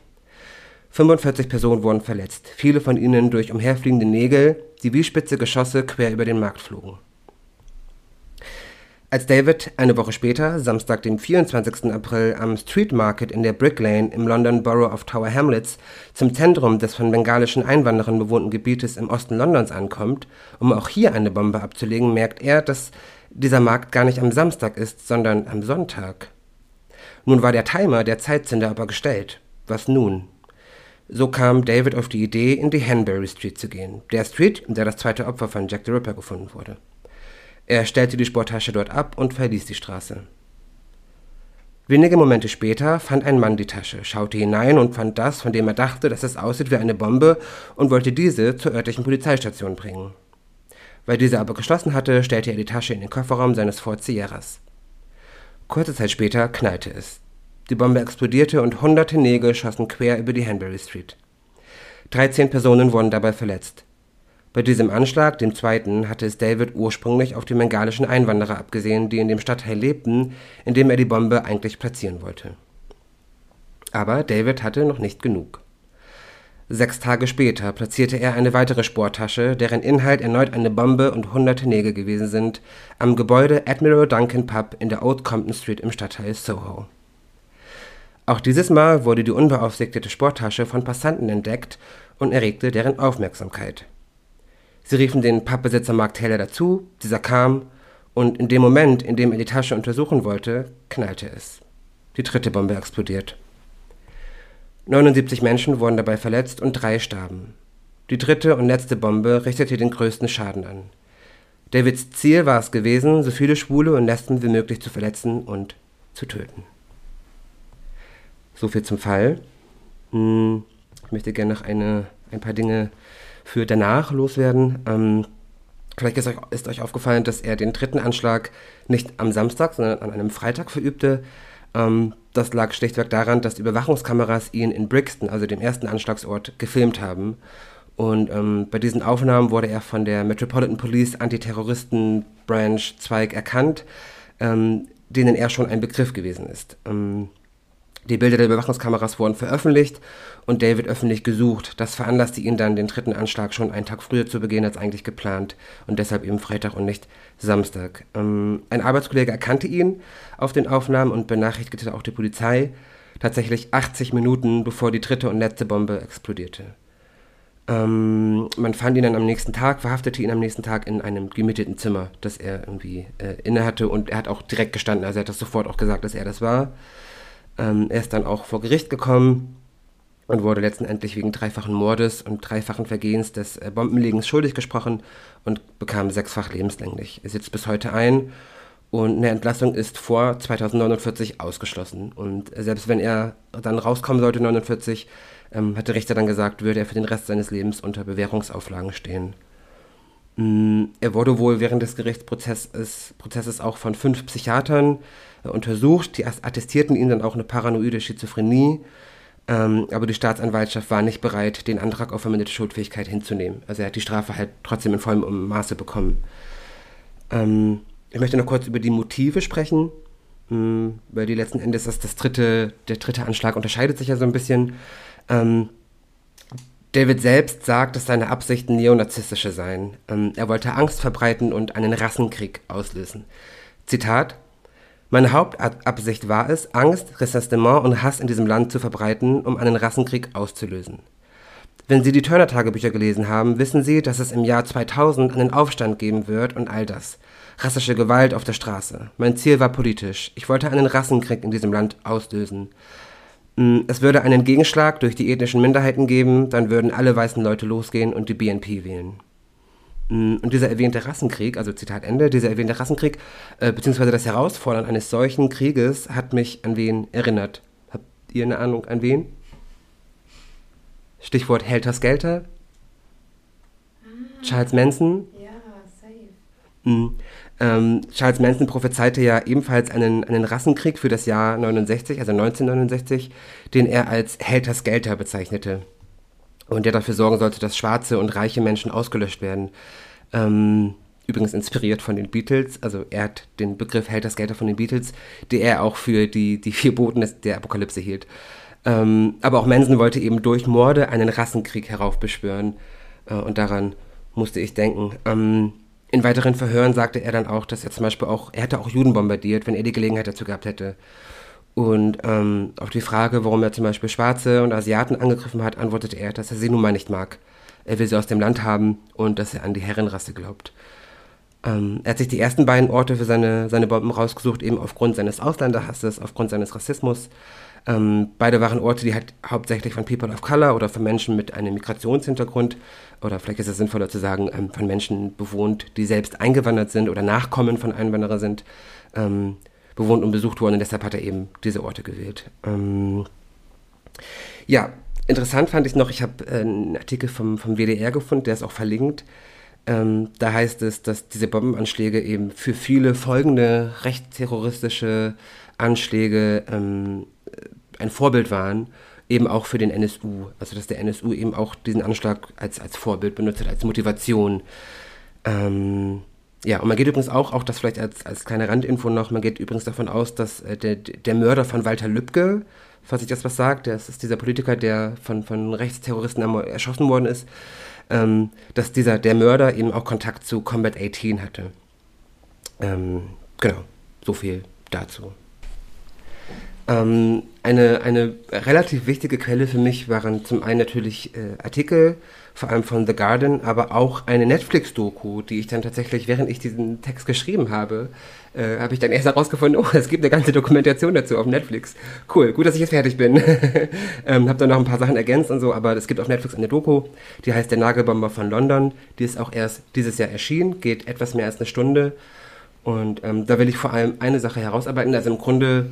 45 Personen wurden verletzt, viele von ihnen durch umherfliegende Nägel, die wie spitze Geschosse quer über den Markt flogen. Als David eine Woche später, Samstag, dem 24. April, am Street Market in der Brick Lane im London Borough of Tower Hamlets zum Zentrum des von bengalischen Einwanderern bewohnten Gebietes im Osten Londons ankommt, um auch hier eine Bombe abzulegen, merkt er, dass dieser Markt gar nicht am Samstag ist, sondern am Sonntag. Nun war der Timer der Zeitzünder aber gestellt. Was nun? So kam David auf die Idee, in die Hanbury Street zu gehen, der Street, in der das zweite Opfer von Jack the Ripper gefunden wurde. Er stellte die Sporttasche dort ab und verließ die Straße. Wenige Momente später fand ein Mann die Tasche, schaute hinein und fand das, von dem er dachte, dass es aussieht wie eine Bombe, und wollte diese zur örtlichen Polizeistation bringen. Weil diese aber geschlossen hatte, stellte er die Tasche in den Kofferraum seines Ford Sierras. Kurze Zeit später knallte es. Die Bombe explodierte und hunderte Nägel schossen quer über die Hanbury Street. 13 Personen wurden dabei verletzt. Bei diesem Anschlag, dem zweiten, hatte es David ursprünglich auf die bengalischen Einwanderer abgesehen, die in dem Stadtteil lebten, in dem er die Bombe eigentlich platzieren wollte. Aber David hatte noch nicht genug. Sechs Tage später platzierte er eine weitere Sporttasche, deren Inhalt erneut eine Bombe und hunderte Nägel gewesen sind, am Gebäude Admiral Duncan Pub in der Old Compton Street im Stadtteil Soho. Auch dieses Mal wurde die unbeaufsichtigte Sporttasche von Passanten entdeckt und erregte deren Aufmerksamkeit. Sie riefen den Pappbesitzer Mark Taylor dazu, dieser kam, und in dem Moment, in dem er die Tasche untersuchen wollte, knallte es. Die dritte Bombe explodiert. 79 Menschen wurden dabei verletzt und drei starben. Die dritte und letzte Bombe richtete den größten Schaden an. Davids Ziel war es gewesen, so viele Schwule und Lesben wie möglich zu verletzen und zu töten. So viel zum Fall. Hm, ich möchte gerne noch eine, ein paar Dinge für danach loswerden. Ähm, vielleicht ist euch, ist euch, aufgefallen, dass er den dritten Anschlag nicht am Samstag, sondern an einem Freitag verübte. Ähm, das lag schlichtweg daran, dass Überwachungskameras ihn in Brixton, also dem ersten Anschlagsort, gefilmt haben. Und ähm, bei diesen Aufnahmen wurde er von der Metropolitan Police Antiterroristen Branch Zweig erkannt, ähm, denen er schon ein Begriff gewesen ist. Die Bilder der Überwachungskameras wurden veröffentlicht und David öffentlich gesucht. Das veranlasste ihn dann, den dritten Anschlag schon einen Tag früher zu begehen als eigentlich geplant und deshalb eben Freitag und nicht Samstag. Ähm, ein Arbeitskollege erkannte ihn auf den Aufnahmen und benachrichtigte auch die Polizei, tatsächlich 80 Minuten bevor die dritte und letzte Bombe explodierte. Ähm, man fand ihn dann am nächsten Tag, verhaftete ihn am nächsten Tag in einem gemieteten Zimmer, das er irgendwie äh, innehatte und er hat auch direkt gestanden, also er hat das sofort auch gesagt, dass er das war. Ähm, er ist dann auch vor Gericht gekommen und wurde letztendlich wegen dreifachen Mordes und dreifachen Vergehens des äh, Bombenlegens schuldig gesprochen und bekam sechsfach lebenslänglich. Er sitzt bis heute ein und eine Entlassung ist vor 2049 ausgeschlossen. Und selbst wenn er dann rauskommen sollte, 49, ähm, hat der Richter dann gesagt, würde er für den Rest seines Lebens unter Bewährungsauflagen stehen. Mm, er wurde wohl während des Gerichtsprozesses Prozesses auch von fünf Psychiatern äh, untersucht. Die attestierten ihm dann auch eine paranoide Schizophrenie. Ähm, aber die Staatsanwaltschaft war nicht bereit, den Antrag auf verminderte Schuldfähigkeit hinzunehmen. Also er hat die Strafe halt trotzdem in vollem Maße bekommen. Ähm, ich möchte noch kurz über die Motive sprechen, mh, mm, weil die letzten Endes das, das dritte, der dritte Anschlag unterscheidet sich ja so ein bisschen. Ähm, David selbst sagt, dass seine Absichten neonazistische seien. Ähm, er wollte Angst verbreiten und einen Rassenkrieg auslösen. Zitat: Meine Hauptabsicht war es, Angst, Ressentiment und Hass in diesem Land zu verbreiten, um einen Rassenkrieg auszulösen. Wenn Sie die Turner-Tagebücher gelesen haben, wissen Sie, dass es im Jahr 2000 einen Aufstand geben wird und all das. Rassische Gewalt auf der Straße. Mein Ziel war politisch. Ich wollte einen Rassenkrieg in diesem Land auslösen. Mm, es würde einen Gegenschlag durch die ethnischen Minderheiten geben, dann würden alle weißen Leute losgehen und die BNP wählen. Mm, und dieser erwähnte Rassenkrieg, also Zitat Ende, dieser erwähnte Rassenkrieg, äh, beziehungsweise das Herausfordern eines solchen Krieges hat mich an wen erinnert. Habt ihr eine Ahnung an wen? Stichwort Helter Skelter? Ah. Charles Manson? Ja, safe. Mm, ähm, Charles Manson prophezeite ja ebenfalls einen, einen Rassenkrieg für das Jahr 69, also 1969, den er als Helter Skelter bezeichnete. Und der dafür sorgen sollte, dass schwarze und reiche Menschen ausgelöscht werden. Ähm, übrigens inspiriert von den Beatles, also er hat den Begriff Helter Skelter von den Beatles, die er auch für die, die vier Boten der Apokalypse hielt. Ähm, aber auch Manson wollte eben durch Morde einen Rassenkrieg heraufbeschwören. Äh, und daran musste ich denken. Ähm, in weiteren Verhören sagte er dann auch, dass er zum Beispiel auch, er hätte auch Juden bombardiert, wenn er die Gelegenheit dazu gehabt hätte. Und ähm, auf die Frage, warum er zum Beispiel Schwarze und Asiaten angegriffen hat, antwortete er, dass er sie nun mal nicht mag. Er will sie aus dem Land haben und dass er an die Herrenrasse glaubt. Ähm, er hat sich die ersten beiden Orte für seine, seine Bomben rausgesucht, eben aufgrund seines Ausländerhasses, aufgrund seines Rassismus. Ähm, beide waren Orte, die halt hauptsächlich von People of Color oder von Menschen mit einem Migrationshintergrund oder vielleicht ist es sinnvoller zu sagen, ähm, von Menschen bewohnt, die selbst eingewandert sind oder Nachkommen von Einwanderern sind, ähm, bewohnt und besucht wurden. Und deshalb hat er eben diese Orte gewählt. Ähm, ja, interessant fand ich noch, ich habe äh, einen Artikel vom, vom WDR gefunden, der ist auch verlinkt. Ähm, da heißt es, dass diese Bombenanschläge eben für viele folgende rechtsterroristische Anschläge ähm, ein Vorbild waren, eben auch für den NSU. Also dass der NSU eben auch diesen Anschlag als, als Vorbild benutzt hat, als Motivation. Ähm, ja, und man geht übrigens auch, auch das vielleicht als, als kleine Randinfo noch, man geht übrigens davon aus, dass äh, der, der Mörder von Walter Lübcke, falls ich das was sagt, das ist dieser Politiker, der von, von Rechtsterroristen erschossen worden ist, ähm, dass dieser, der Mörder eben auch Kontakt zu Combat 18 hatte. Ähm, genau, so viel dazu. Ähm, eine, eine relativ wichtige Quelle für mich waren zum einen natürlich äh, Artikel, vor allem von The Garden, aber auch eine Netflix-Doku, die ich dann tatsächlich, während ich diesen Text geschrieben habe, äh, habe ich dann erst herausgefunden, oh, es gibt eine ganze Dokumentation dazu auf Netflix. Cool, gut, dass ich jetzt fertig bin. ähm, habe dann noch ein paar Sachen ergänzt und so, aber es gibt auf Netflix eine Doku, die heißt Der Nagelbomber von London. Die ist auch erst dieses Jahr erschienen, geht etwas mehr als eine Stunde. Und ähm, da will ich vor allem eine Sache herausarbeiten. Also im Grunde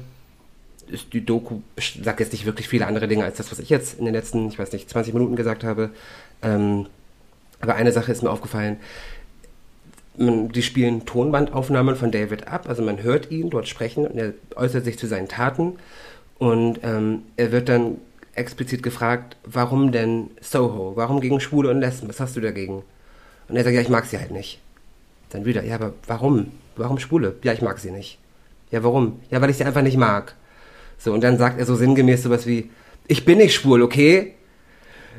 ist die Doku, sagt jetzt nicht wirklich viele andere Dinge als das, was ich jetzt in den letzten, ich weiß nicht, 20 Minuten gesagt habe. Ähm, aber eine Sache ist mir aufgefallen. Man, die spielen Tonbandaufnahmen von David ab, also man hört ihn dort sprechen und er äußert sich zu seinen Taten. Und ähm, er wird dann explizit gefragt, warum denn Soho? Warum gegen Schwule und Lesben? Was hast du dagegen? Und er sagt, ja, ich mag sie halt nicht. Dann wieder, ja, aber warum? Warum Schwule? Ja, ich mag sie nicht. Ja, warum? Ja, weil ich sie einfach nicht mag. So, und dann sagt er so sinngemäß sowas wie, ich bin nicht schwul, okay?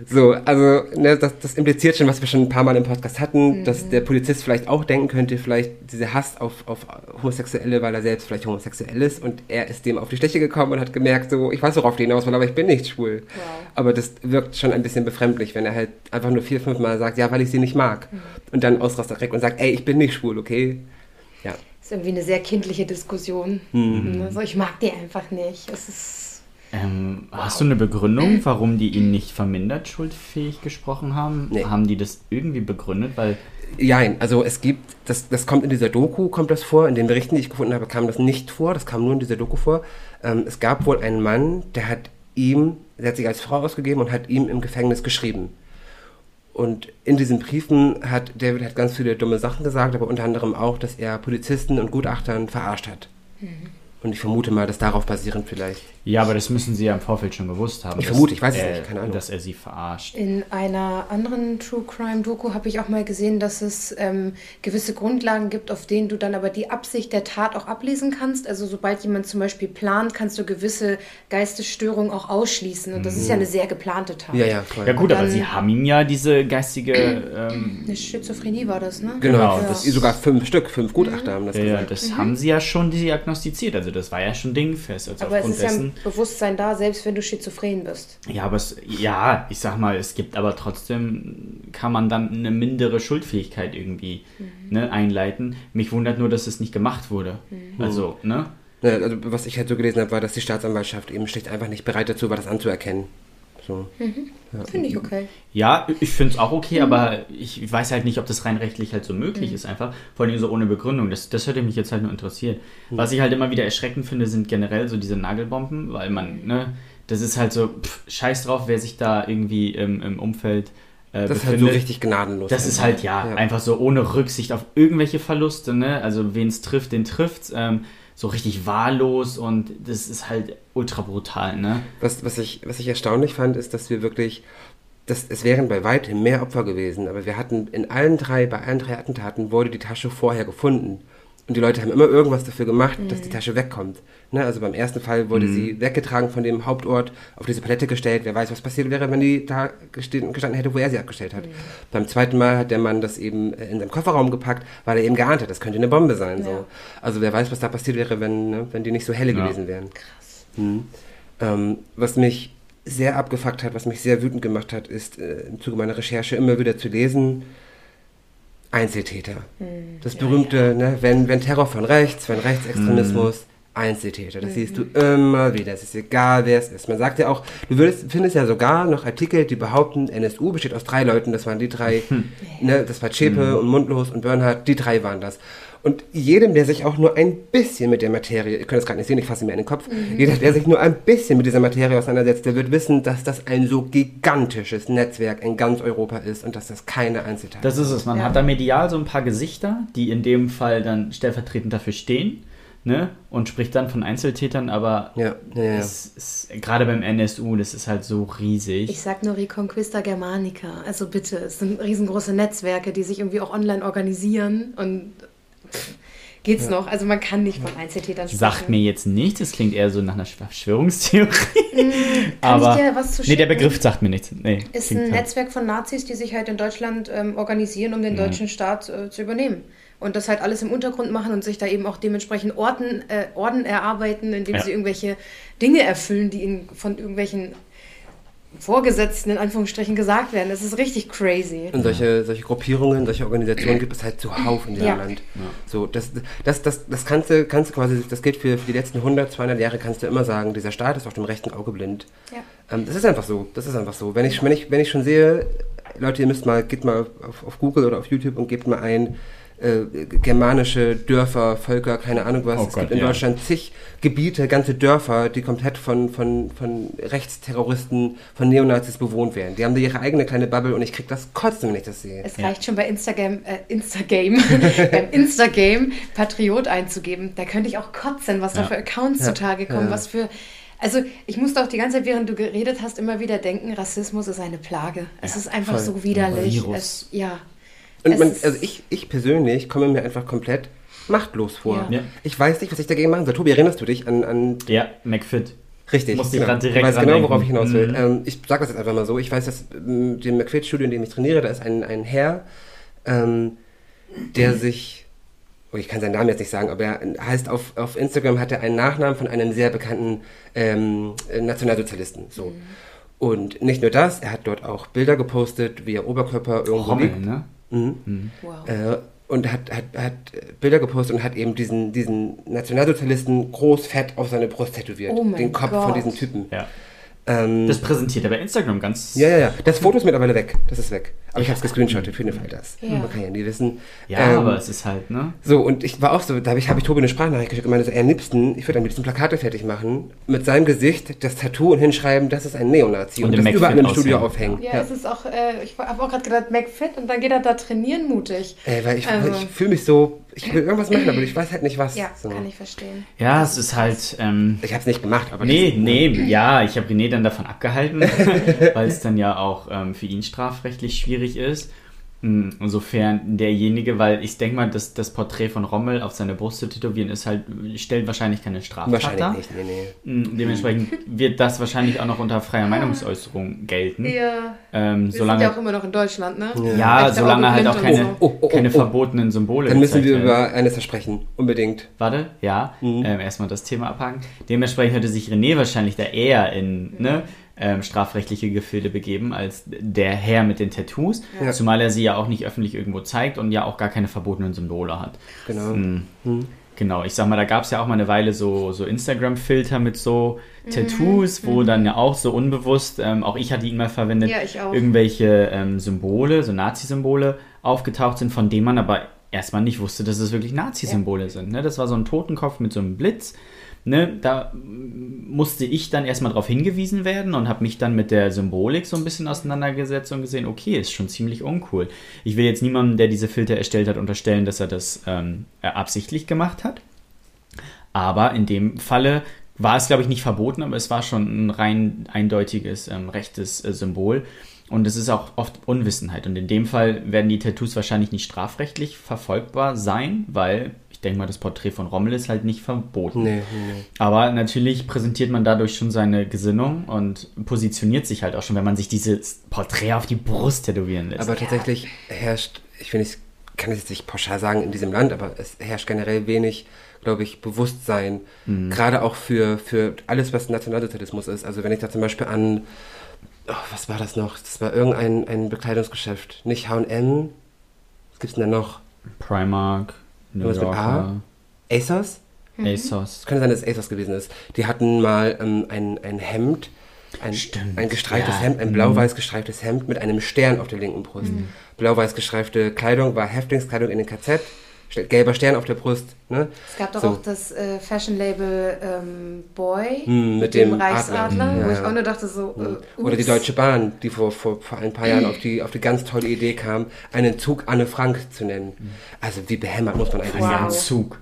So, also ne, das, das impliziert schon, was wir schon ein paar Mal im Podcast hatten, mhm. dass der Polizist vielleicht auch denken könnte, vielleicht dieser Hass auf, auf Homosexuelle, weil er selbst vielleicht homosexuell ist und er ist dem auf die Steche gekommen und hat gemerkt, so, ich weiß worauf die hinaus aber ich bin nicht schwul. Wow. Aber das wirkt schon ein bisschen befremdlich, wenn er halt einfach nur vier, fünf Mal sagt, ja, weil ich sie nicht mag. Mhm. Und dann ausrastet direkt und sagt, ey, ich bin nicht schwul, okay? Ja. Das ist irgendwie eine sehr kindliche Diskussion. Mhm. Also ich mag die einfach nicht. Es ist ähm, wow. Hast du eine Begründung, warum die ihn nicht vermindert schuldfähig gesprochen haben? Nee. Haben die das irgendwie begründet? Weil ja, also es gibt, das, das kommt in dieser Doku, kommt das vor, in den Berichten, die ich gefunden habe, kam das nicht vor, das kam nur in dieser Doku vor. Ähm, es gab wohl einen Mann, der hat ihm, der hat sich als Frau ausgegeben und hat ihm im Gefängnis geschrieben. Und in diesen Briefen hat David hat ganz viele dumme Sachen gesagt, aber unter anderem auch, dass er Polizisten und Gutachtern verarscht hat. Mhm. Und ich vermute mal, dass darauf basierend vielleicht. Ja, aber das müssen Sie ja im Vorfeld schon gewusst haben. Ich vermute, ich weiß es nicht, keine Ahnung. Dass er Sie verarscht. In einer anderen True Crime Doku habe ich auch mal gesehen, dass es ähm, gewisse Grundlagen gibt, auf denen du dann aber die Absicht der Tat auch ablesen kannst. Also sobald jemand zum Beispiel plant, kannst du gewisse Geistesstörungen auch ausschließen. Und das mhm. ist ja eine sehr geplante Tat. Ja, ja, voll. Ja gut, aber Sie haben ihm ja diese geistige... Ähm, eine Schizophrenie war das, ne? Genau, ja. das, sogar fünf Stück, fünf Gutachter mhm. haben das ja, gesagt. Ja, das mhm. haben Sie ja schon diagnostiziert. Also das war ja schon dingfest. Also aber es ist dessen, Bewusstsein da, selbst wenn du schizophren bist. Ja, aber es, ja, ich sag mal, es gibt aber trotzdem, kann man dann eine mindere Schuldfähigkeit irgendwie mhm. ne, einleiten. Mich wundert nur, dass es nicht gemacht wurde. Mhm. Also, ne? Also, was ich halt so gelesen habe, war, dass die Staatsanwaltschaft eben schlicht einfach nicht bereit dazu war, das anzuerkennen. So. Mhm. Ja. Finde ich okay. Ja, ich finde es auch okay, mhm. aber ich weiß halt nicht, ob das rein rechtlich halt so möglich mhm. ist, einfach. Vor allem so ohne Begründung. Das, das hätte mich jetzt halt nur interessiert. Mhm. Was ich halt immer wieder erschreckend finde, sind generell so diese Nagelbomben, weil man, ne, das ist halt so, pff, scheiß drauf, wer sich da irgendwie im, im Umfeld. Äh, das befindet. ist halt so richtig gnadenlos. Das ist halt, ja, ja, einfach so ohne Rücksicht auf irgendwelche Verluste, ne? Also, wen es trifft, den trifft's. Ähm, so richtig wahllos und das ist halt ultra brutal, ne? Was, was, ich, was ich erstaunlich fand, ist, dass wir wirklich, das, es wären bei weitem mehr Opfer gewesen, aber wir hatten in allen drei, bei allen drei Attentaten wurde die Tasche vorher gefunden. Und die Leute haben immer irgendwas dafür gemacht, mhm. dass die Tasche wegkommt. Ne, also beim ersten Fall wurde mhm. sie weggetragen von dem Hauptort, auf diese Palette gestellt. Wer weiß, was passiert wäre, wenn die da gestanden hätte, wo er sie abgestellt hat. Mhm. Beim zweiten Mal hat der Mann das eben äh, in seinem Kofferraum gepackt, weil er eben geahnt hat, das könnte eine Bombe sein. Ja. So. Also wer weiß, was da passiert wäre, wenn, ne, wenn die nicht so helle ja. gewesen wären. Krass. Mhm. Ähm, was mich sehr abgefuckt hat, was mich sehr wütend gemacht hat, ist äh, im Zuge meiner Recherche immer wieder zu lesen, Einzeltäter. Mhm. Das berühmte, ja, ja. Ne, wenn, wenn Terror von rechts, wenn Rechtsextremismus, mhm. Einzeltäter. Das mhm. siehst du immer wieder. Es ist egal, wer es ist. Man sagt ja auch, du würdest, findest ja sogar noch Artikel, die behaupten, NSU besteht aus drei Leuten. Das waren die drei, hm. ne, das war Zschäpe mhm. und Mundlos und Bernhard. Die drei waren das. Und jedem, der sich auch nur ein bisschen mit der Materie, ihr könnt es gerade nicht sehen, ich fasse mir in den Kopf, mhm. jeder, der sich nur ein bisschen mit dieser Materie auseinandersetzt, der wird wissen, dass das ein so gigantisches Netzwerk in ganz Europa ist und dass das keine Einzelteile Das ist es. Man ja. hat da medial so ein paar Gesichter, die in dem Fall dann stellvertretend dafür stehen ne? Und spricht dann von Einzeltätern, aber ja, ja, ja. Gerade beim NSU, das ist halt so riesig. Ich sag nur Reconquista Germanica. Also bitte, es sind riesengroße Netzwerke, die sich irgendwie auch online organisieren und pff, geht's ja. noch. Also man kann nicht von Einzeltätern sprechen. Sagt mir jetzt nichts, es klingt eher so nach einer Verschwörungstheorie. Mm, aber ich dir was zu Nee, der Begriff sagt mir nichts. Nee, ist ein halt. Netzwerk von Nazis, die sich halt in Deutschland ähm, organisieren, um den mhm. deutschen Staat äh, zu übernehmen und das halt alles im Untergrund machen und sich da eben auch dementsprechend Orden, äh, Orden erarbeiten, indem ja. sie irgendwelche Dinge erfüllen, die ihnen von irgendwelchen Vorgesetzten in Anführungsstrichen gesagt werden. Das ist richtig crazy. Und solche, solche Gruppierungen, solche Organisationen gibt es halt zuhauf in diesem Ja. Land. So, das, das, das, das kannst du, kannst du quasi, das gilt für, für die letzten 100, 200 Jahre, kannst du immer sagen, dieser Staat ist auf dem rechten Auge blind. Ja. Ähm, das ist einfach so, das ist einfach so. Wenn ich, wenn ich, wenn ich schon sehe, Leute, ihr müsst mal, geht mal auf, auf Google oder auf YouTube und gebt mal ein, äh, germanische Dörfer, Völker, keine Ahnung was. Oh es Gott, gibt in ja. Deutschland zig Gebiete, ganze Dörfer, die komplett von, von, von Rechtsterroristen, von Neonazis bewohnt werden. Die haben da ihre eigene kleine Bubble und ich krieg das kotzen, wenn ich das sehe. Es Ja. reicht schon bei Instagram, äh, Instagame, beim Instagame Patriot einzugeben. Da könnte ich auch kotzen, was da Ja. für Accounts Ja. zutage kommen, Ja. was für. Also ich musste auch die ganze Zeit, während du geredet hast, immer wieder denken, Rassismus ist eine Plage. Es Ja, ist einfach voll. so widerlich. Virus. Es, ja. Und man, also ich, ich persönlich komme mir einfach komplett machtlos vor. Ja. Ja. Ich weiß nicht, was ich dagegen machen soll. Tobi, erinnerst du dich an, an Ja, McFit. Richtig. Ich genau. direkt ich weiß genau, worauf ich hinaus will. Mhm. Ähm, ich sage das jetzt einfach mal so. Ich weiß, dass ähm, dem McFit-Studio, in dem ich trainiere, da ist ein, ein Herr, ähm, der sich, oh, ich kann seinen Namen jetzt nicht sagen, aber er heißt auf, auf Instagram hat er einen Nachnamen von einem sehr bekannten ähm, äh, Nationalsozialisten. So. Und nicht nur das, er hat dort auch Bilder gepostet, wie er Oberkörper irgendwo Rommel, liegt. ne? Mhm. Wow. Äh, und hat, hat, hat Bilder gepostet und hat eben diesen, diesen Nationalsozialisten groß fett auf seine Brust tätowiert. Oh den Kopf von Gott. diesem Typen. Ja. Ähm, Das präsentiert er bei Instagram ganz. ja, ja, ja. Das Foto ist mittlerweile weg. Das ist weg. Aber ich habe es gescreenshottet für den Fall das. Ja. Man kann ja nie wissen. Ja, Ähm, aber es ist halt, ne? so, und ich war auch so, da habe ich, hab ich Tobi eine Sprachnachricht geschickt und meinte so, er am liebsten, ich würde am liebsten Plakate fertig machen, mit seinem Gesicht das Tattoo und hinschreiben, das ist ein Neonazi Und und, das überall im Studio aufhängen. Ja, es ist auch, äh, ich habe auch gerade gedacht, McFit und dann geht er da trainieren mutig. Ey, weil ich, Also- ich fühle mich so, ich will irgendwas machen, aber ich weiß halt nicht was. Ja, so. kann ich verstehen. Ja, es ist halt. Ähm, Ich habe es nicht gemacht, aber Nee, das, nee, ja, ich habe René dann davon abgehalten, weil es dann ja auch ähm, für ihn strafrechtlich schwierig ist. Mm, Insofern derjenige, weil ich denke mal, dass das Porträt von Rommel auf seine Brust zu tätowieren ist halt, stellt wahrscheinlich keine Straftat Wahrscheinlich dar. nicht, nee, nee. Mm, Dementsprechend wird das wahrscheinlich auch noch unter freier Meinungsäußerung gelten. Ja, Ähm, wir solange, sind ja auch immer noch in Deutschland, ne? ja, Rechte solange halt auch keine, so. Oh, oh, keine oh, oh. verbotenen Symbole Dann müssen wir über eines sprechen, unbedingt. Warte, ja, Mhm. ähm, erstmal das Thema abhaken. Dementsprechend hätte sich René wahrscheinlich da eher in ne, ähm, strafrechtliche Gefilde begeben als der Herr mit den Tattoos. Ja. Zumal er sie ja auch nicht öffentlich irgendwo zeigt und ja auch gar keine verbotenen Symbole hat. Genau. Mhm. Genau, ich sag mal, da gab es ja auch mal eine Weile so, so Instagram-Filter mit so Tattoos, wo dann ja auch so unbewusst, ähm, auch ich hatte ihn mal verwendet, Ja, ich auch. irgendwelche ähm, Symbole, so Nazi-Symbole aufgetaucht sind, von denen man aber erstmal nicht wusste, dass es wirklich Nazi-Symbole sind. Ne? Das war so ein Totenkopf mit so einem Blitz. Ne? Da musste ich dann erstmal darauf hingewiesen werden und habe mich dann mit der Symbolik so ein bisschen auseinandergesetzt und gesehen, okay, ist schon ziemlich uncool. Ich will jetzt niemandem, der diese Filter erstellt hat, unterstellen, dass er das ähm, äh, absichtlich gemacht hat. Aber in dem Falle war es, glaube ich, nicht verboten, aber es war schon ein rein eindeutiges ähm, rechtes äh, Symbol. Und es ist auch oft Unwissenheit. Und in dem Fall werden die Tattoos wahrscheinlich nicht strafrechtlich verfolgbar sein, weil denke mal, das Porträt von Rommel ist halt nicht verboten. Nee, nee. Aber natürlich präsentiert man dadurch schon seine Gesinnung und positioniert sich halt auch schon, wenn man sich dieses Porträt auf die Brust tätowieren lässt. Aber tatsächlich herrscht, ich finde, ich kann es jetzt nicht pauschal sagen in diesem Land, aber es herrscht generell wenig, glaube ich, Bewusstsein, Mhm. gerade auch für, für alles, was Nationalsozialismus ist. Also wenn ich da zum Beispiel an, oh, was war das noch? Das war irgendein ein Bekleidungsgeschäft, nicht H&M, was gibt's denn da noch? Primark, New mit Yorker, ASOS? ASOS. Es könnte sein, dass es ASOS gewesen ist. Die hatten mal ähm, ein, ein Hemd, ein, Stimmt, ein gestreiftes ja. Hemd, ein Mhm. blau-weiß gestreiftes Hemd mit einem Stern auf der linken Brust. Blau-weiß gestreifte Kleidung war Häftlingskleidung in den KZ, gelber Stern auf der Brust. Ne? Es gab doch So. auch das äh, Fashion-Label ähm, Boy Hm, mit, mit dem, dem Reichsadler, Adler. Ja, wo ich ja. auch nur dachte so, äh, Oder die. Deutsche Bahn, die vor, vor, vor ein paar Jahren auf die, auf die ganz tolle Idee kam, einen Zug Anne Frank zu nennen. Also wie behämmert muss man eigentlich Wow. Ein sein? Zug.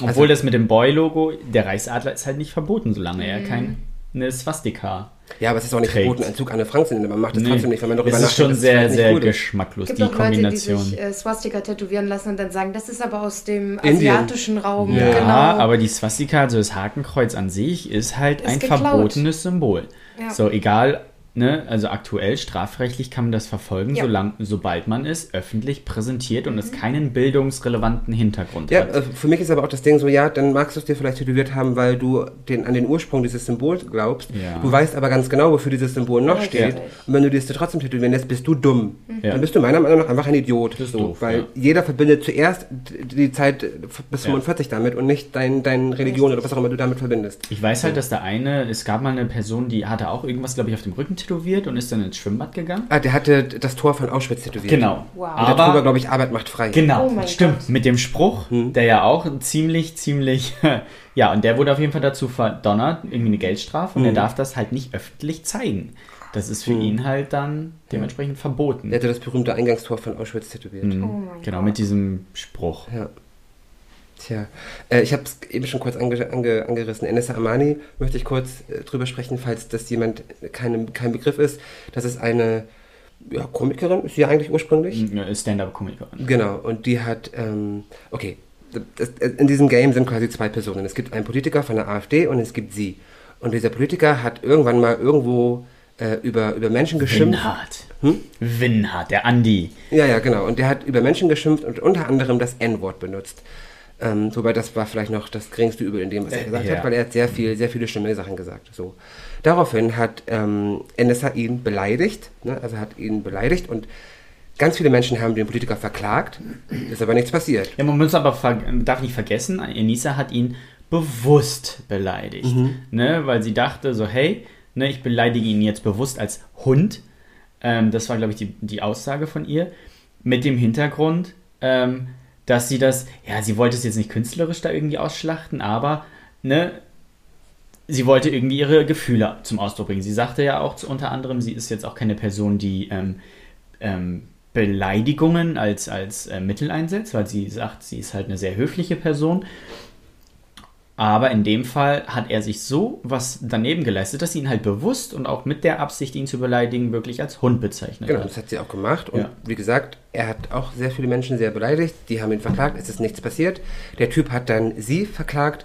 Also- Obwohl das mit dem Boy-Logo, der Reichsadler ist halt nicht verboten, solange Mhm. er kein eine Swastika. Ja, aber es ist auch nicht Trägt. verboten, einen Zug Anne Frank zu nennen. Man macht das Nee, trotzdem nicht, wenn man darüber es ist schon sehr, sehr ist. geschmacklos, Es die gibt auch Leute, die Kombination. sich äh, Swastika tätowieren lassen und dann sagen, das ist aber aus dem Indien. asiatischen Raum. Ja, ja, genau. aber die Swastika, also das Hakenkreuz an sich, ist halt Ist ein geklaut. verbotenes Symbol. Ja. So, egal ne, also aktuell strafrechtlich kann man das verfolgen, Ja. solang, sobald man es öffentlich präsentiert und es keinen bildungsrelevanten Hintergrund Ja, hat. äh, für mich ist aber auch das Ding so, ja, dann magst du es dir vielleicht tätowiert haben, weil du den, an den Ursprung dieses Symbols glaubst. Ja. Du weißt aber ganz genau, wofür dieses Symbol noch steht. Und wenn du dir es dir trotzdem tätowieren lässt, bist du dumm. Ja. Dann bist du meiner Meinung nach einfach ein Idiot. So, doof, weil ja. jeder verbindet zuerst die Zeit bis Ja. 45 damit und nicht dein, deine Religion oder was auch immer du damit verbindest. Ich weiß halt, dass der eine, es gab mal eine Person, die hatte auch irgendwas, glaube ich, auf dem Rücken tätowiert und ist dann ins Schwimmbad gegangen. Ah, der hatte das Tor von Auschwitz tätowiert. Genau. Wow. Und darüber, Aber glaube ich, Arbeit macht frei. Genau, Oh stimmt. Gott. Mit dem Spruch, der ja auch ziemlich, ziemlich, ja, und der wurde auf jeden Fall dazu verdonnert, irgendwie eine Geldstrafe, und er darf das halt nicht öffentlich zeigen. Das ist für ihn halt dann dementsprechend verboten. Der hatte das berühmte Eingangstor von Auschwitz tätowiert. Mhm. Oh mein genau, Gott. mit diesem Spruch. Ja. Tja, äh, ich habe es eben schon kurz ange ange angerissen. Enessa Amani möchte ich kurz äh, drüber sprechen, falls das jemand keine, kein Begriff ist. Das ist eine ja, Komikerin, ist sie ja eigentlich ursprünglich. Stand-up-Komikerin. Genau, und die hat, ähm, okay, das, in diesem Game sind quasi zwei Personen. Es gibt einen Politiker von der AfD und es gibt sie. Und dieser Politiker hat irgendwann mal irgendwo äh, über, über Menschen geschimpft. Winhard. Hm? Winhard, der Andi. Ja, ja, genau. Und der hat über Menschen geschimpft und unter anderem das N-Wort benutzt. Ähm, wobei das war vielleicht noch das geringste Übel in dem, was er Äh, gesagt ja. hat, weil er hat sehr viel, sehr viele schlimme Sachen gesagt. So. Daraufhin hat ähm, NSA ihn beleidigt, ne? also hat ihn beleidigt und ganz viele Menschen haben den Politiker verklagt, ist aber nichts passiert. Ja, man muss aber darf nicht vergessen, Enisa hat ihn bewusst beleidigt. Ne? Weil sie dachte so, hey, ne, ich beleidige ihn jetzt bewusst als Hund. Ähm, das war, glaube ich, die, die Aussage von ihr. Mit dem Hintergrund, ähm, dass sie das, ja, sie wollte es jetzt nicht künstlerisch da irgendwie ausschlachten, aber, ne, sie wollte irgendwie ihre Gefühle zum Ausdruck bringen. Sie sagte ja auch unter anderem, sie ist jetzt auch keine Person, die ähm, ähm, Beleidigungen als, als äh, Mittel einsetzt, weil sie sagt, sie ist halt eine sehr höfliche Person. Aber in dem Fall hat er sich so was daneben geleistet, dass sie ihn halt bewusst und auch mit der Absicht, ihn zu beleidigen, wirklich als Hund bezeichnet Genau, hat. das hat sie auch gemacht. Und Ja. wie gesagt, er hat auch sehr viele Menschen sehr beleidigt. Die haben ihn verklagt, es ist nichts passiert. Der Typ hat dann sie verklagt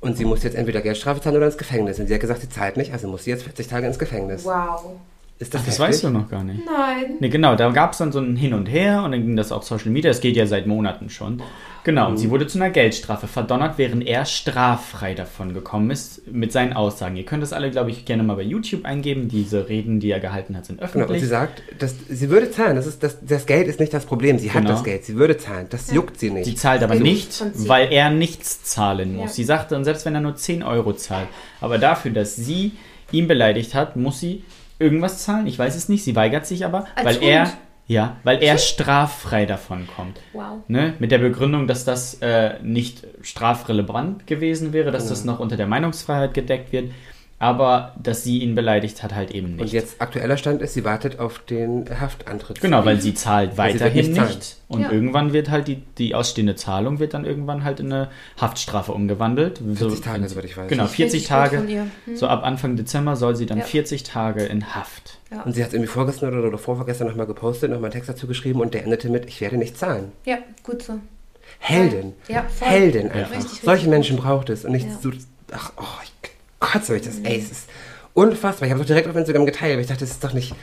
und sie muss jetzt entweder Geldstrafe zahlen oder ins Gefängnis. Und sie hat gesagt, sie zahlt nicht, also muss sie jetzt 40 Tage ins Gefängnis. Wow. Ist das, Ach, das weißt du noch gar nicht. Nein. Ne, genau, da gab es dann so ein Hin und Her und dann ging das auf Social Media. Das geht ja seit Monaten schon. Genau, und sie wurde zu einer Geldstrafe verdonnert, während er straffrei davon gekommen ist mit seinen Aussagen. Ihr könnt das alle, glaube ich, gerne mal bei YouTube eingeben. Diese Reden, die er gehalten hat, sind Genau, und öffentlich. sie sagt, dass sie würde zahlen. Das, ist, das, das Geld ist nicht das Problem. Sie hat Genau. das Geld. Sie würde zahlen. Das juckt sie nicht. Sie zahlt aber nicht, weil er nichts zahlen muss. Ja. Sie sagte, und selbst wenn er nur 10 Euro zahlt, aber dafür, dass sie ihn beleidigt hat, muss sie irgendwas zahlen. Ich weiß es nicht, sie weigert sich aber, Als weil Hund? er, ja, weil er straffrei davon kommt. Wow. Ne? Mit der Begründung, dass das äh, nicht strafrelevant gewesen wäre, dass das noch unter der Meinungsfreiheit gedeckt wird, aber dass sie ihn beleidigt hat, halt eben und nicht. jetzt aktueller Stand ist, sie wartet auf den Haftantritt. Genau, weil sie zahlt Weil sie weiterhin nicht nicht. Und Ja. irgendwann wird halt die, die ausstehende Zahlung wird dann irgendwann halt in eine Haftstrafe umgewandelt. 40 Tage, wenn- soweit ich weiß. Genau, 40 Richtig gut Tage. Hm. So ab Anfang Dezember soll sie dann Ja. 40 Tage in Haft. Und sie hat es irgendwie vorgestern oder, oder vorvorgestern nochmal gepostet, nochmal einen Text dazu geschrieben und der endete mit, ich werde nicht zahlen. Ja, gut so. Heldin. Ja, voll. Heldin Ja. einfach. Richtig, richtig Solche. Menschen braucht es und nicht Ja. so, ach, oh, ich kotze euch das, ey, es ist unfassbar. Ich habe es direkt auf Instagram geteilt, weil ich dachte, das ist doch nicht,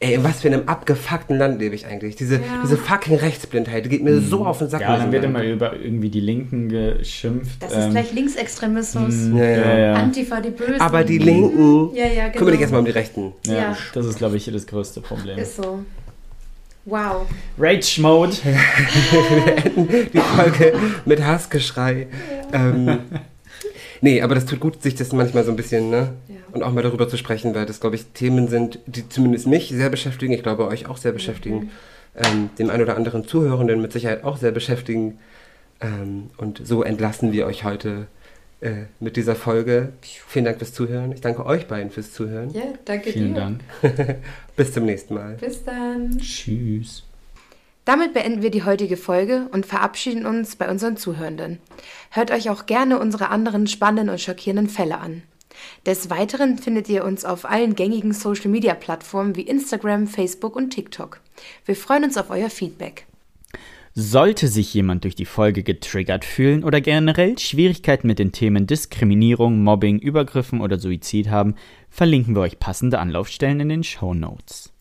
ey, in was für einem abgefuckten Land lebe ich eigentlich? Diese, Ja. diese fucking Rechtsblindheit, die geht mir so auf den Sack. Ja, dann wird immer über irgendwie die Linken geschimpft. Das ist ähm, gleich Linksextremismus. mh, Ja, ja. ja. Antifa, die Bösen. Aber die Linken, Ja, ja, genau. kümmere dich erstmal um die Rechten. Ja, Ja. das ist, glaube ich, das größte Problem. Ist so. Wow. Rage Mode. Die Folge mit Hassgeschrei. Ähm, nee, aber das tut gut, sich das manchmal so ein bisschen, ne? Ja. Und auch mal darüber zu sprechen, weil das, glaube ich, Themen sind, die zumindest mich sehr beschäftigen. Ich glaube, euch auch sehr beschäftigen. Ähm, dem einen oder anderen Zuhörenden mit Sicherheit auch sehr beschäftigen. Ähm, und so entlassen wir euch heute äh, mit dieser Folge. Vielen Dank fürs Zuhören. Ich danke euch beiden fürs Zuhören. Ja, danke Vielen dir. Dank. Bis zum nächsten Mal. Bis dann. Tschüss. Damit beenden wir die heutige Folge und verabschieden uns bei unseren Zuhörenden. Hört euch auch gerne unsere anderen spannenden und schockierenden Fälle an. Des Weiteren findet ihr uns auf allen gängigen Social-Media-Plattformen wie Instagram, Facebook und TikTok. Wir freuen uns auf euer Feedback. Sollte sich jemand durch die Folge getriggert fühlen oder generell Schwierigkeiten mit den Themen Diskriminierung, Mobbing, Übergriffen oder Suizid haben, verlinken wir euch passende Anlaufstellen in den Show Notes.